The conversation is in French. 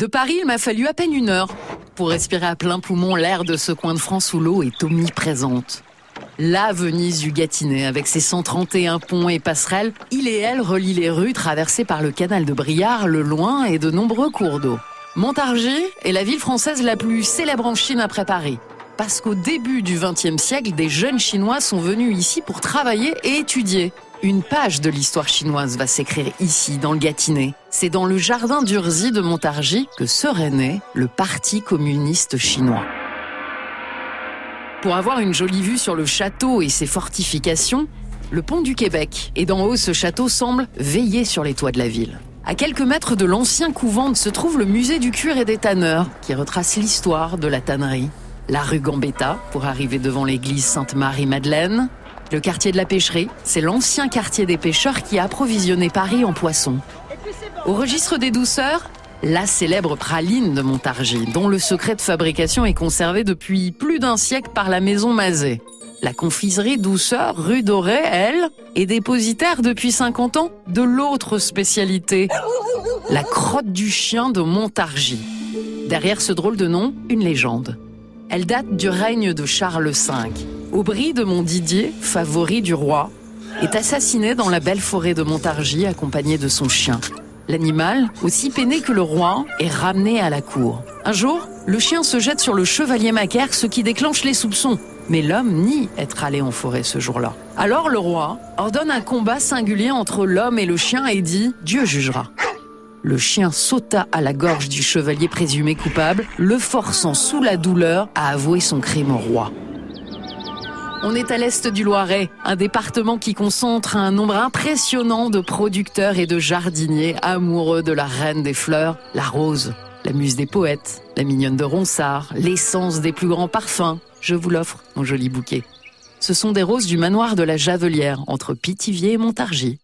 De Paris, il m'a fallu à peine une heure pour respirer à plein poumon l'air de ce coin de France où l'eau est omniprésente. La Venise du Gâtinais, avec ses 131 ponts et passerelles, il et elle relient les rues traversées par le canal de Briard, le Loing et de nombreux cours d'eau. Montargis est la ville française la plus célèbre en Chine après Paris. Parce qu'au début du XXe siècle, des jeunes Chinois sont venus ici pour travailler et étudier. Une page de l'histoire chinoise va s'écrire ici, dans le Gâtinais. C'est dans le jardin d'Urzy de Montargis que serait né le Parti communiste chinois. Pour avoir une jolie vue sur le château et ses fortifications, le pont du Québec. Et d'en haut, ce château semble veiller sur les toits de la ville. À quelques mètres de l'ancien couvent se trouve le musée du cuir et des tanneurs, qui retrace l'histoire de la tannerie. La rue Gambetta, pour arriver devant l'église Sainte-Marie-Madeleine. Le quartier de la pêcherie, c'est l'ancien quartier des pêcheurs qui a approvisionné Paris en poissons. Au registre des douceurs, la célèbre praline de Montargis, dont le secret de fabrication est conservé depuis plus d'un siècle par la maison Mazet. La confiserie Douceur, rue Dorée, elle, est dépositaire depuis 50 ans de l'autre spécialité, la crotte du chien de Montargis. Derrière ce drôle de nom, une légende. Elle date du règne de Charles V. Aubry de Montdidier, favori du roi, est assassiné dans la belle forêt de Montargis accompagné de son chien. L'animal, aussi peiné que le roi, est ramené à la cour. Un jour, le chien se jette sur le chevalier Macaire, ce qui déclenche les soupçons. Mais l'homme nie être allé en forêt ce jour-là. Alors le roi ordonne un combat singulier entre l'homme et le chien et dit Dieu jugera. Le chien sauta à la gorge du chevalier présumé coupable, le forçant sous la douleur à avouer son crime au roi. On est à l'est du Loiret, un département qui concentre un nombre impressionnant de producteurs et de jardiniers amoureux de la reine des fleurs, la rose, la muse des poètes, la mignonne de Ronsard, l'essence des plus grands parfums. Je vous l'offre, mon joli bouquet. Ce sont des roses du manoir de la Javelière, entre Pithiviers et Montargis.